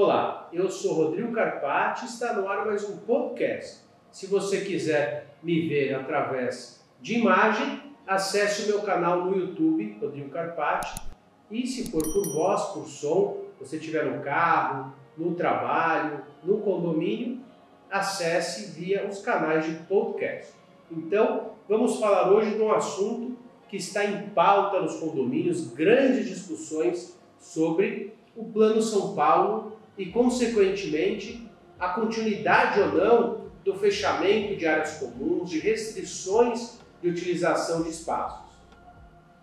Olá, eu sou Rodrigo Carpati e está no ar mais um podcast. Se você quiser me ver através de imagem, acesse o meu canal no YouTube, Rodrigo Carpati, e se for por voz, por som, você estiver no carro, no trabalho, no condomínio, acesse via os canais de podcast. Então, vamos falar hoje de um assunto que está em pauta nos condomínios, grandes discussões sobre o Plano São Paulo e, consequentemente, a continuidade ou não do fechamento de áreas comuns, de restrições de utilização de espaços.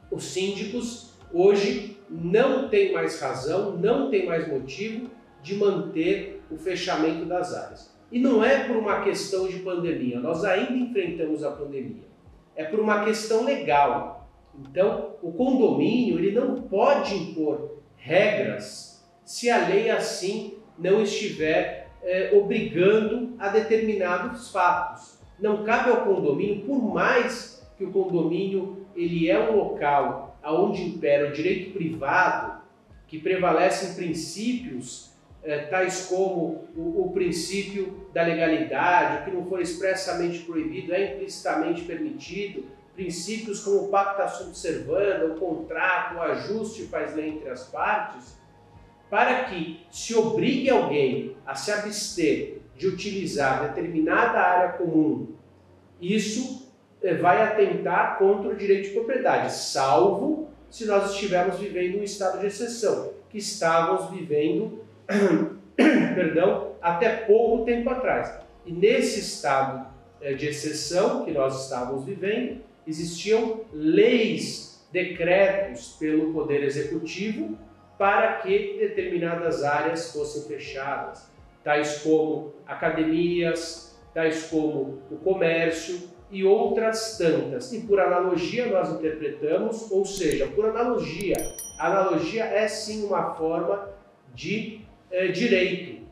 Os síndicos hoje não têm mais razão, não têm mais motivo de manter o fechamento das áreas. E não é por uma questão de pandemia, nós ainda enfrentamos a pandemia. É por uma questão legal. Então, o condomínio ele não pode impor regras se a lei assim não estiver é, obrigando a determinados fatos. Não cabe ao condomínio, por mais que o condomínio ele é um local onde impera o direito privado, que prevalecem princípios é, tais como o, o, princípio da legalidade, o que não for expressamente proibido é implicitamente permitido, princípios como o pacta sunt servanda, o contrato, o ajuste faz lei entre as partes, para que se obrigue alguém a se abster de utilizar determinada área comum, isso eh, vai atentar contra o direito de propriedade, salvo se nós estivermos vivendo um estado de exceção, que estávamos vivendo, perdão, até pouco tempo atrás. E nesse estado eh, de exceção que nós estávamos vivendo, existiam leis, decretos pelo Poder Executivo para que determinadas áreas fossem fechadas, tais como academias, tais como o comércio e outras tantas. E por analogia nós interpretamos, ou seja, por analogia, analogia é sim uma forma de é, direito.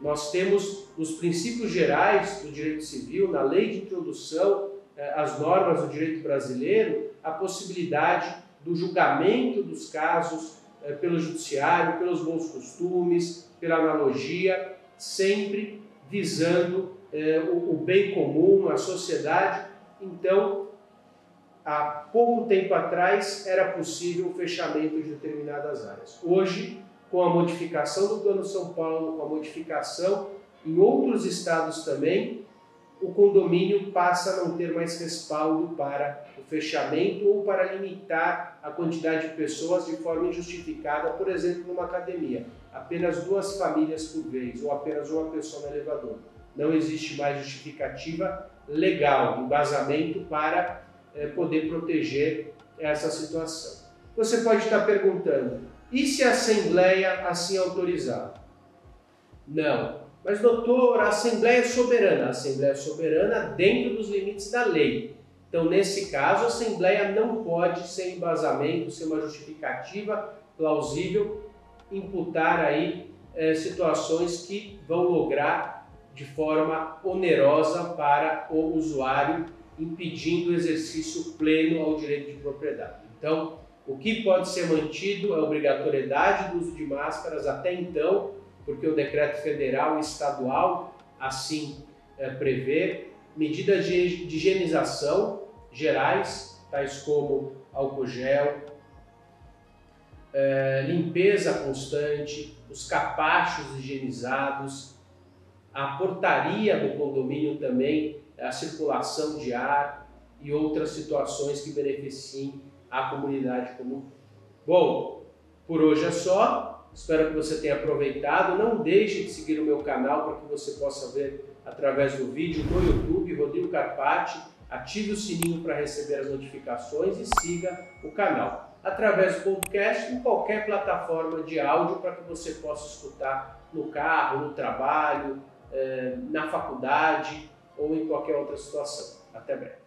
Nós temos nos princípios gerais do direito civil, na lei de introdução é, às normas do direito brasileiro, a possibilidade do julgamento dos casos é, pelo judiciário, pelos bons costumes, pela analogia, sempre visando é, o, o bem comum, a sociedade. Então, há pouco tempo atrás era possível o fechamento de determinadas áreas. Hoje, com a modificação do Plano São Paulo, com a modificação em outros estados também, o condomínio passa a não ter mais respaldo para fechamento ou para limitar a quantidade de pessoas de forma injustificada, por exemplo, numa academia. Apenas duas famílias por vez ou apenas uma pessoa no elevador. Não existe mais justificativa legal, embasamento para é, poder proteger essa situação. Você pode estar perguntando, e se a Assembleia assim autorizar? Não, mas, doutor, a Assembleia é soberana. A Assembleia é soberana dentro dos limites da lei. Então, nesse caso, a Assembleia não pode, sem embasamento, sem uma justificativa plausível, imputar aí é, situações que vão lograr de forma onerosa para o usuário, impedindo o exercício pleno ao direito de propriedade. Então, o que pode ser mantido é a obrigatoriedade do uso de máscaras até então, porque o decreto federal e estadual assim é, prevê medidas de, higienização gerais, tais como álcool gel, é, limpeza constante, os capachos higienizados, a portaria do condomínio também, a circulação de ar e outras situações que beneficiem a comunidade como Bom, por hoje é só. Espero que você tenha aproveitado. Não deixe de seguir o meu canal para que você possa ver através do vídeo no YouTube, Rodrigo Carpati. Ative o sininho para receber as notificações e siga o canal. Através do podcast, em qualquer plataforma de áudio para que você possa escutar no carro, no trabalho, eh, na faculdade ou em qualquer outra situação. Até breve.